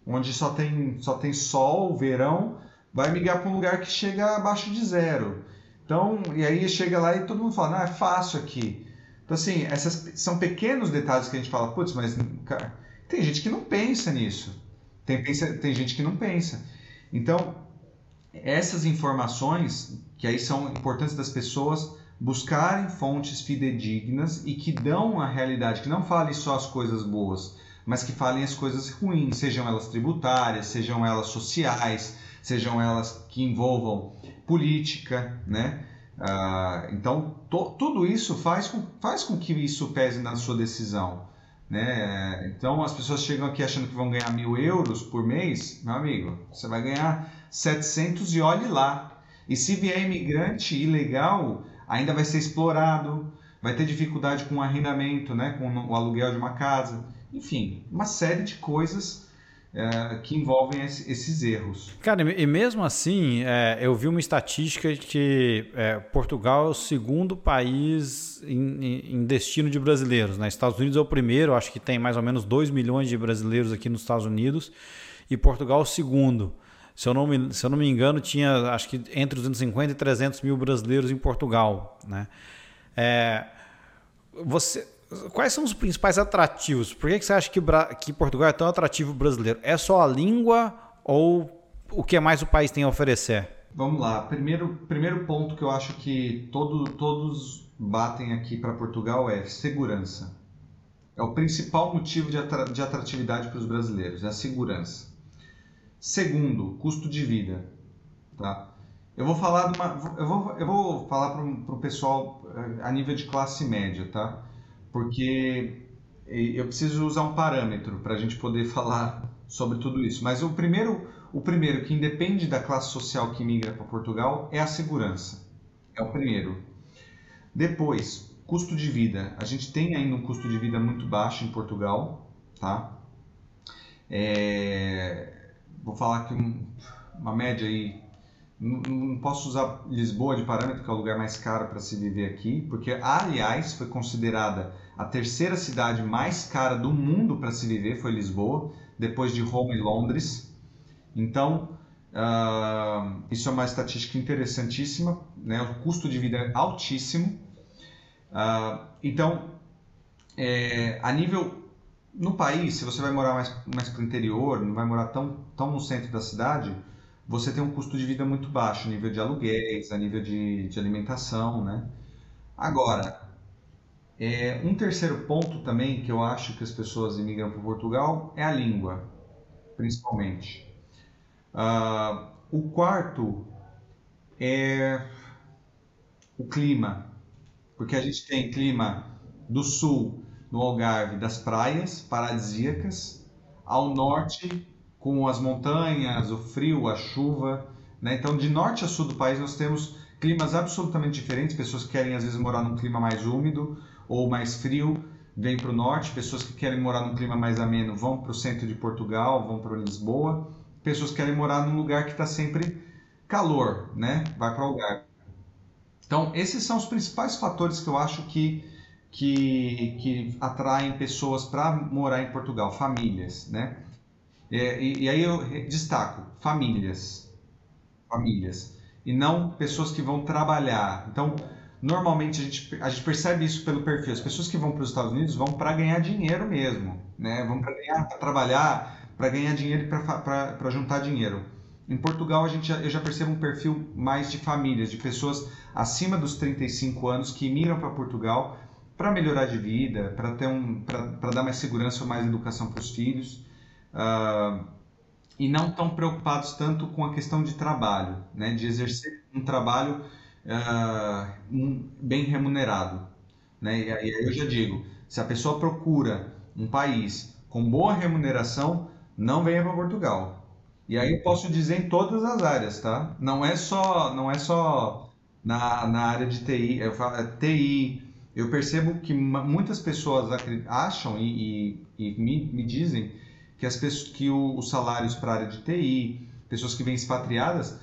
onde só tem, só tem sol, verão, vai migrar para um lugar que chega abaixo de zero. Então, e aí chega lá e todo mundo fala, ah, é fácil aqui. Então, assim, essas são pequenos detalhes que a gente fala, putz, mas cara, tem gente que não pensa nisso. Tem, pensa, tem gente que não pensa. Então, essas informações, que aí são importantes das pessoas buscarem fontes fidedignas e que dão a realidade, que não falem só as coisas boas, mas que falem as coisas ruins, sejam elas tributárias, sejam elas sociais, sejam elas que envolvam política, né? Ah, então, to, tudo isso faz com, faz com que isso pese na sua decisão. Né? Então, as pessoas chegam aqui achando que vão ganhar mil euros por mês. Meu amigo, você vai ganhar 700 e olhe lá. E se vier imigrante ilegal, ainda vai ser explorado, vai ter dificuldade com o arrendamento, né? com o aluguel de uma casa. Enfim, uma série de coisas é, que envolvem esse, esses erros. Cara, e mesmo assim, é, eu vi uma estatística que é, Portugal é o segundo país em, em, destino de brasileiros. Né? Estados Unidos é o primeiro, acho que tem mais ou menos 2 milhões de brasileiros aqui nos Estados Unidos, e Portugal é o segundo. Se eu, não me, se eu não me engano, tinha acho que entre 250 e 300 mil brasileiros em Portugal. Né? É, você, quais são os principais atrativos? Por que, que você acha que, que Portugal é tão atrativo brasileiro? É só a língua ou o que mais o país tem a oferecer? Vamos lá. Primeiro, primeiro ponto que eu acho que todo, todos batem aqui para Portugal é segurança. É o principal motivo de, atra de atratividade para os brasileiros, é a segurança. Segundo, custo de vida. Tá? Eu vou falar uma, eu vou, eu vou falar para o pessoal eh, a nível de classe média, tá? Porque eu preciso usar um parâmetro para a gente poder falar sobre tudo isso. Mas o primeiro, o primeiro que independe da classe social que migra para Portugal é a segurança. É o primeiro. Depois, custo de vida. A gente tem ainda um custo de vida muito baixo em Portugal, tá? É, vou falar que uma média aí não posso usar Lisboa de parâmetro, que é o lugar mais caro para se viver aqui, porque, aliás, foi considerada a terceira cidade mais cara do mundo para se viver, foi Lisboa, depois de Roma e Londres. Então, uh, isso é uma estatística interessantíssima, né? o custo de vida é altíssimo. Uh, então, é, a nível no país, se você vai morar mais, mais para o interior, não vai morar tão, tão no centro da cidade, você tem um custo de vida muito baixo, nível de aluguéis, a nível de, de alimentação, né? Agora, é, um terceiro ponto também que eu acho que as pessoas imigram para Portugal é a língua, principalmente. Uh, o quarto é o clima, porque a gente tem clima do sul, no Algarve das praias paradisíacas, ao norte com as montanhas, o frio, a chuva. Né? Então, de norte a sul do país, nós temos climas absolutamente diferentes. Pessoas que querem, às vezes, morar num clima mais úmido ou mais frio, vêm para o norte. Pessoas que querem morar num clima mais ameno vão para o centro de Portugal, vão para Lisboa. Pessoas que querem morar num lugar que está sempre calor, né? vai para o Algarve. Então, esses são os principais fatores que eu acho que que, que atraem pessoas para morar em Portugal, famílias, né? É, e, e, aí eu destaco famílias, famílias, e não pessoas que vão trabalhar. Então, normalmente a gente, a gente percebe isso pelo perfil. As pessoas que vão para os Estados Unidos vão para ganhar dinheiro mesmo, né? Vão para trabalhar, para ganhar dinheiro e para juntar dinheiro. Em Portugal a gente, eu já percebo um perfil mais de famílias, de pessoas acima dos 35 anos que migram para Portugal para melhorar de vida, para ter um, para dar mais segurança mais educação para os filhos, uh, e não tão preocupados tanto com a questão de trabalho, né, de exercer um trabalho uh, um, bem remunerado, né, e aí eu já digo, se a pessoa procura um país com boa remuneração, não venha para Portugal. E aí eu posso dizer em todas as áreas, tá? Não é só, não é só na, na área de TI, eu falo, é TI, eu percebo que muitas pessoas acham e, e, e me, me, dizem que, as pessoas, que o, os salários para a área de TI, pessoas que vêm expatriadas,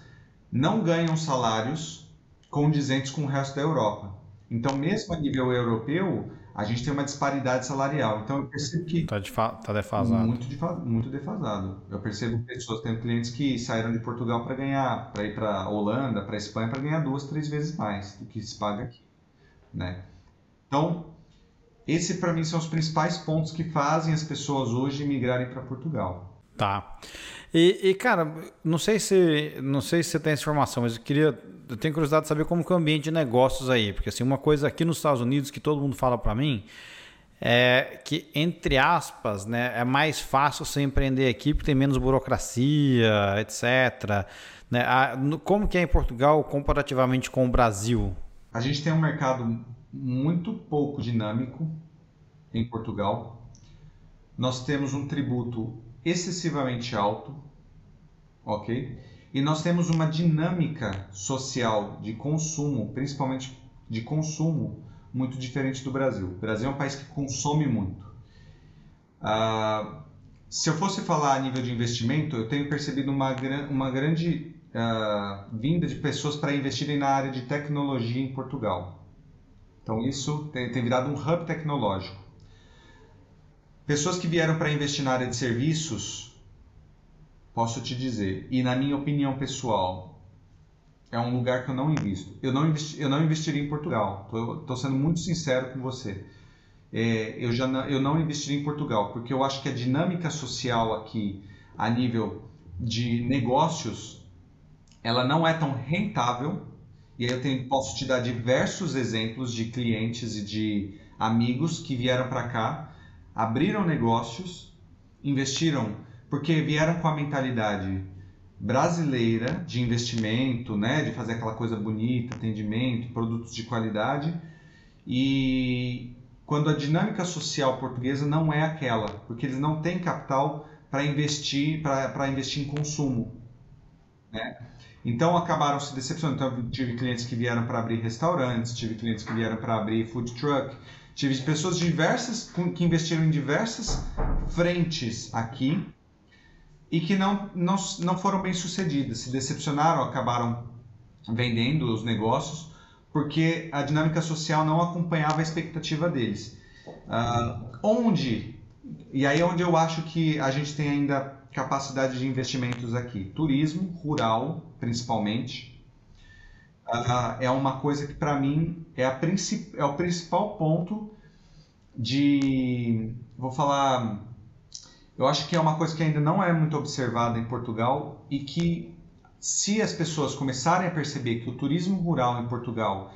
não ganham salários condizentes com o resto da Europa. Então, mesmo a nível europeu, a gente tem uma disparidade salarial. Então, eu percebo que. Está tá defasado. Muito, muito defasado. Eu percebo pessoas, tenho clientes que saíram de Portugal para ganhar, para ir para Holanda, para Espanha, para ganhar duas, três vezes mais do que se paga aqui. Né? Então, esse para mim são os principais pontos que fazem as pessoas hoje migrarem para Portugal. Tá. E, e, cara, não sei se não sei se você tem essa informação, mas eu queria eu tenho curiosidade de saber como que é o ambiente de negócios aí, porque assim uma coisa aqui nos Estados Unidos que todo mundo fala para mim é que entre aspas, né, é mais fácil você empreender aqui porque tem menos burocracia, etc. Né? Como que é em Portugal comparativamente com o Brasil? A gente tem um mercado muito pouco dinâmico em Portugal. Nós temos um tributo excessivamente alto, ok? E nós temos uma dinâmica social de consumo, principalmente de consumo, muito diferente do Brasil. O Brasil é um país que consome muito. Uh, se eu fosse falar a nível de investimento, eu tenho percebido uma, uma grande uh, vinda de pessoas para investirem na área de tecnologia em Portugal. Então isso tem, tem virado um hub tecnológico. Pessoas que vieram para investir na área de serviços, posso te dizer, e na minha opinião pessoal, é um lugar que eu não invisto. Eu não, investi, eu não investiria em Portugal. Estou sendo muito sincero com você. É, eu, já não, eu não investiria em Portugal, porque eu acho que a dinâmica social aqui, a nível de negócios, ela não é tão rentável e aí eu tenho, posso te dar diversos exemplos de clientes e de amigos que vieram para cá, abriram negócios, investiram, porque vieram com a mentalidade brasileira de investimento, né, de fazer aquela coisa bonita, atendimento, produtos de qualidade. E quando a dinâmica social portuguesa não é aquela, porque eles não têm capital para investir, para investir em consumo, né? Então acabaram se decepcionando. Então tive clientes que vieram para abrir restaurantes, tive clientes que vieram para abrir food truck, tive pessoas diversas que investiram em diversas frentes aqui e que não, não, não foram bem sucedidas, se decepcionaram, acabaram vendendo os negócios porque a dinâmica social não acompanhava a expectativa deles. Uh, onde, e aí é onde eu acho que a gente tem ainda capacidade de investimentos aqui. Turismo rural, principalmente, uh, é uma coisa que para mim é, a é o principal ponto de, vou falar, eu acho que é uma coisa que ainda não é muito observada em Portugal e que se as pessoas começarem a perceber que o turismo rural em Portugal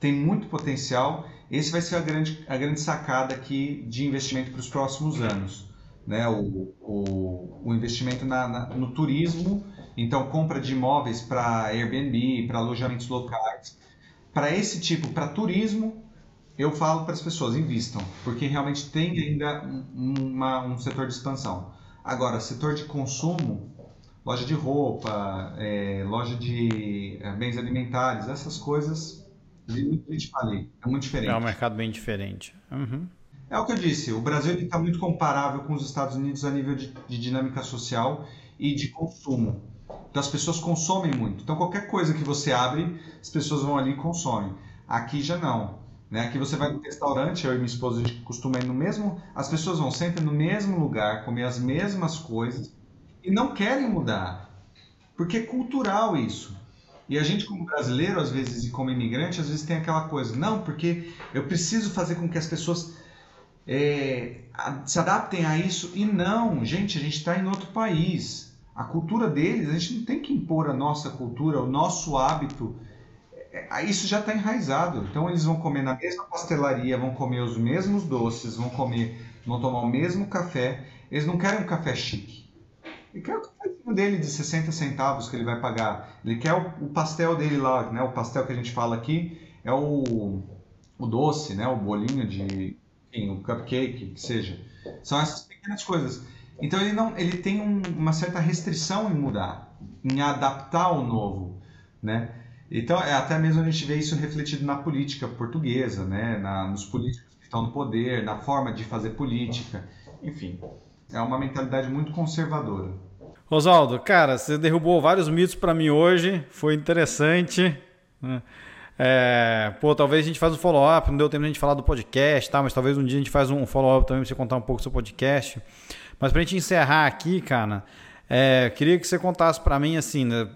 tem muito potencial, esse vai ser a grande, a grande sacada aqui de investimento para os próximos anos né, o, o, o investimento na, na, no turismo, então compra de imóveis para Airbnb, para alojamentos locais. Para esse tipo, para turismo, eu falo para as pessoas, invistam, porque realmente tem ainda um, uma, um setor de expansão. Agora, setor de consumo, loja de roupa, é, loja de é, bens alimentares, essas coisas, a gente falei, é muito diferente. É um mercado bem diferente. Uhum. É o que eu disse, o Brasil está muito comparável com os Estados Unidos a nível de, de dinâmica social e de consumo. Então as pessoas consomem muito. Então qualquer coisa que você abre, as pessoas vão ali e consomem. Aqui já não. Né? Aqui você vai no restaurante, eu e minha esposa a gente costuma ir no mesmo. As pessoas vão sempre no mesmo lugar, comer as mesmas coisas e não querem mudar. Porque é cultural isso. E a gente, como brasileiro, às vezes, e como imigrante, às vezes tem aquela coisa, não, porque eu preciso fazer com que as pessoas é, se adaptem a isso. E não, gente, a gente está em outro país. A cultura deles, a gente não tem que impor a nossa cultura, o nosso hábito é, isso já está enraizado. Então eles vão comer na mesma pastelaria, vão comer os mesmos doces, vão comer, vão tomar o mesmo café. Eles não querem um café chique. Ele quer o cafezinho dele de 60 centavos que ele vai pagar. Ele quer o, pastel dele lá, né? O pastel que a gente fala aqui é o, o doce, né? O bolinho de, enfim, o cupcake, que seja. São essas pequenas coisas. Então ele não, ele tem um, uma certa restrição em mudar, em adaptar o novo, né? Então, é, até mesmo a gente vê isso refletido na política portuguesa, né? Na, nos políticos que estão no poder, na forma de fazer política, enfim. É uma mentalidade muito conservadora. Rosaldo, cara, você derrubou vários mitos para mim hoje, foi interessante. Né? É, pô, talvez a gente faça um follow-up, não deu tempo de a gente falar do podcast, tá? mas talvez um dia a gente faz um follow-up também para você contar um pouco do seu podcast. Mas para a gente encerrar aqui, cara, é, queria que você contasse para mim assim, né,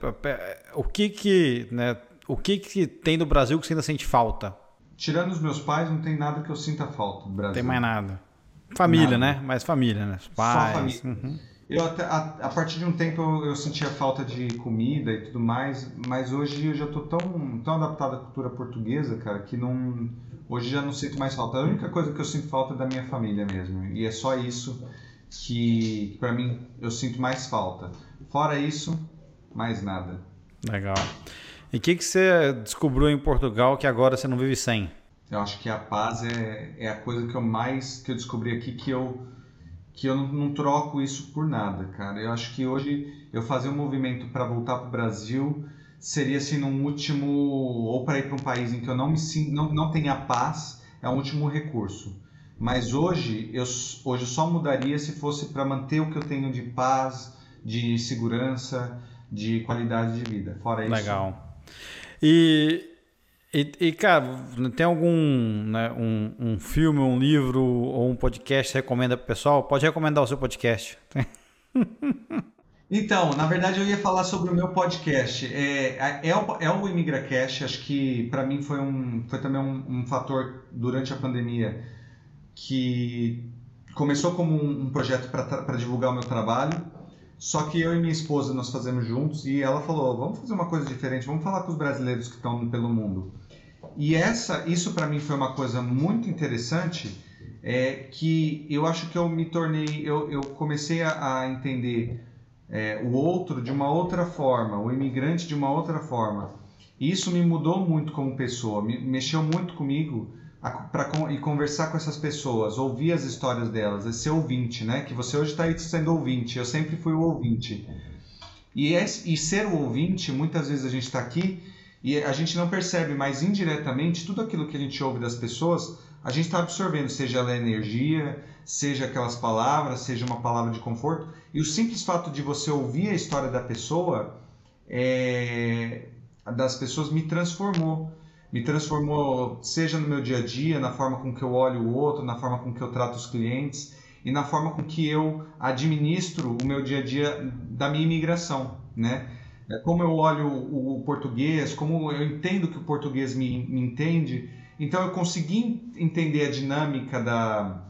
o que que, né, o que que tem do Brasil que você ainda sente falta? Tirando os meus pais, não tem nada que eu sinta falta do Brasil. Tem mais nada. Família, nada. né? Mais família, né? Os pais. Só família. Uhum. Eu até, a, a, partir de um tempo eu, eu, sentia falta de comida e tudo mais, mas hoje eu já tô tão, tão adaptado à cultura portuguesa, cara, que não hoje já não sinto mais falta. A única coisa que eu sinto falta é da minha família mesmo, e é só isso que, para mim eu sinto mais falta. Fora isso, mais nada. Legal. E o que, que você descobriu em Portugal que agora você não vive sem? Eu acho que a paz é, é a coisa que eu mais que eu descobri aqui que eu que eu não, não troco isso por nada, cara. Eu acho que hoje eu fazer um movimento para voltar para o Brasil seria assim num último ou para ir para um país em que eu não me não, não tenha paz é um último recurso. Mas hoje eu, hoje só mudaria se fosse para manter o que eu tenho de paz, de segurança, de qualidade de vida. Fora isso. Legal. E, e, e cara, tem algum né, um, um filme, um livro ou um podcast que recomenda para o pessoal? Pode recomendar o seu podcast. Então, na verdade eu ia falar sobre o meu podcast. É, é, é o, é o ImigraCast, acho que para mim foi, um, foi também um, um fator durante a pandemia que começou como um projeto para divulgar o meu trabalho, só que eu e minha esposa nós fazemos juntos e ela falou, vamos fazer uma coisa diferente, vamos falar com os brasileiros que estão pelo mundo. E essa, isso para mim foi uma coisa muito interessante, é que eu acho que eu me tornei, eu, eu comecei a, a entender é, o outro de uma outra forma, o imigrante de uma outra forma. E isso me mudou muito como pessoa, me mexeu muito comigo para e conversar com essas pessoas, ouvir as histórias delas, é ser ouvinte, né? Que você hoje está aí sendo ouvinte, eu sempre fui o ouvinte. E, é, e ser o ouvinte, muitas vezes a gente está aqui e a gente não percebe, mas indiretamente, tudo aquilo que a gente ouve das pessoas, a gente está absorvendo, seja ela energia, seja aquelas palavras, seja uma palavra de conforto. E o simples fato de você ouvir a história da pessoa, é, das pessoas, me transformou me transformou, seja no meu dia a dia, na forma com que eu olho o outro, na forma com que eu trato os clientes e na forma com que eu administro o meu dia a dia da minha imigração, né? É como eu olho o, português, como eu entendo que o português me, me entende, então eu consegui entender a dinâmica da,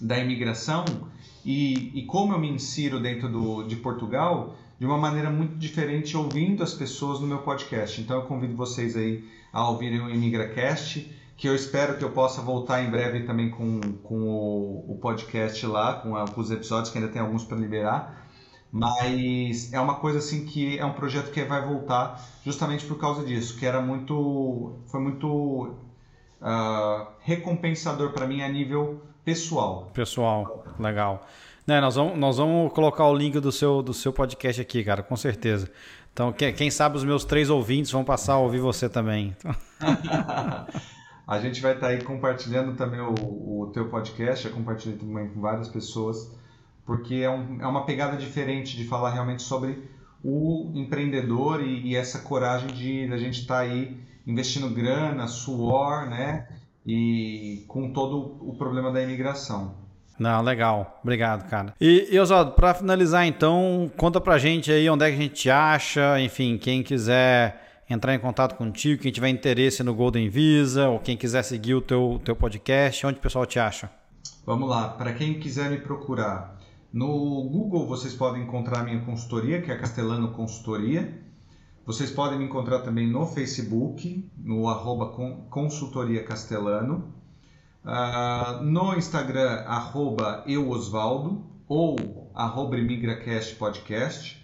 da imigração e, e como eu me insiro dentro do, de Portugal de uma maneira muito diferente ouvindo as pessoas no meu podcast. Então eu convido vocês aí a ouvirem o ImigraCast, que eu espero que eu possa voltar em breve também com, com o, o podcast lá, com, a, com os episódios, que ainda tem alguns para liberar. Mas é uma coisa assim que é um projeto que vai voltar justamente por causa disso, que era muito. Foi muito uh, recompensador para mim a nível pessoal. Pessoal, legal. Né, nós, vamos, nós vamos colocar o link do seu, do seu podcast aqui, cara, com certeza. Então, quem, quem sabe os meus três ouvintes vão passar a ouvir você também. a gente vai estar tá aí compartilhando também o, o teu podcast, eu compartilhei também com várias pessoas, porque é, um, é uma pegada diferente de falar realmente sobre o empreendedor e, e essa coragem de a gente estar tá aí investindo grana, suor, né? E com todo o problema da imigração. Não, legal. Obrigado, cara. E, e Oswaldo, para finalizar então, conta pra gente aí onde é que a gente te acha, enfim, quem quiser entrar em contato contigo, quem tiver interesse no Golden Visa, ou quem quiser seguir o teu, teu podcast, onde o pessoal te acha? Vamos lá, para quem quiser me procurar, no Google vocês podem encontrar minha consultoria, que é Castelano Consultoria. Vocês podem me encontrar também no Facebook, no arroba consultoria castelano. Uh, no Instagram, arroba euosvaldo ou arroba podcast.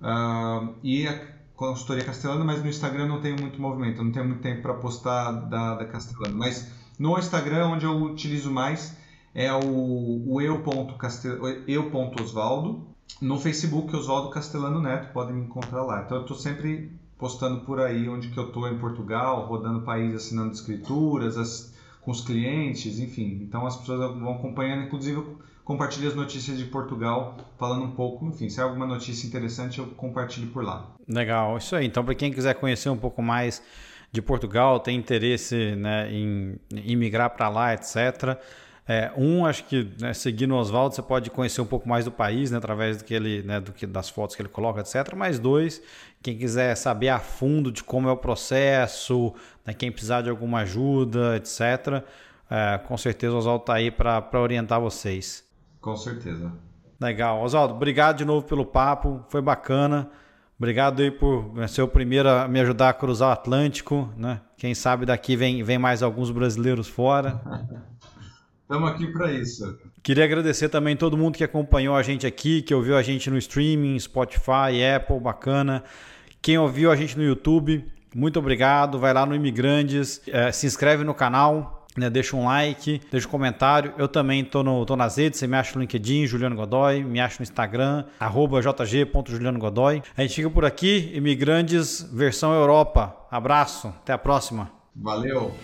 Uh, e a consultoria castelano, mas no Instagram não tenho muito movimento, não tenho muito tempo para postar da, da castelano. Mas no Instagram, onde eu utilizo mais, é o, o eu.osvaldo. No Facebook, Oswaldo Castelano Neto, podem me encontrar lá. Então eu estou sempre postando por aí onde que eu estou em Portugal, rodando país, assinando escrituras, as, com os clientes, enfim. Então as pessoas vão acompanhando, inclusive eu compartilho as notícias de Portugal, falando um pouco, enfim, se é alguma notícia interessante eu compartilho por lá. Legal, isso aí. Então para quem quiser conhecer um pouco mais de Portugal, tem interesse né, em, em migrar para lá, etc., é, um, acho que né, seguindo o Oswaldo você pode conhecer um pouco mais do país, né, através do que ele, né, do que, das fotos que ele coloca, etc. Mas dois, quem quiser saber a fundo de como é o processo, né, quem precisar de alguma ajuda, etc. É, com certeza o Oswaldo está aí para orientar vocês. Com certeza. Legal. Oswaldo, obrigado de novo pelo papo, foi bacana. Obrigado aí por né, ser o primeiro a me ajudar a cruzar o Atlântico, né? Quem sabe daqui vem, vem mais alguns brasileiros fora. Estamos aqui para isso. Queria agradecer também todo mundo que acompanhou a gente aqui, que ouviu a gente no streaming, Spotify, Apple, bacana. Quem ouviu a gente no YouTube, muito obrigado. Vai lá no Imigrantes, é, se inscreve no canal, né, deixa um like, deixa um comentário. Eu também tô, no, tô nas redes, você me acha no LinkedIn, Juliano Godoy, me acha no Instagram, arroba jg.julianogodoy. A gente fica por aqui, Imigrantes versão Europa. Abraço, até a próxima. Valeu!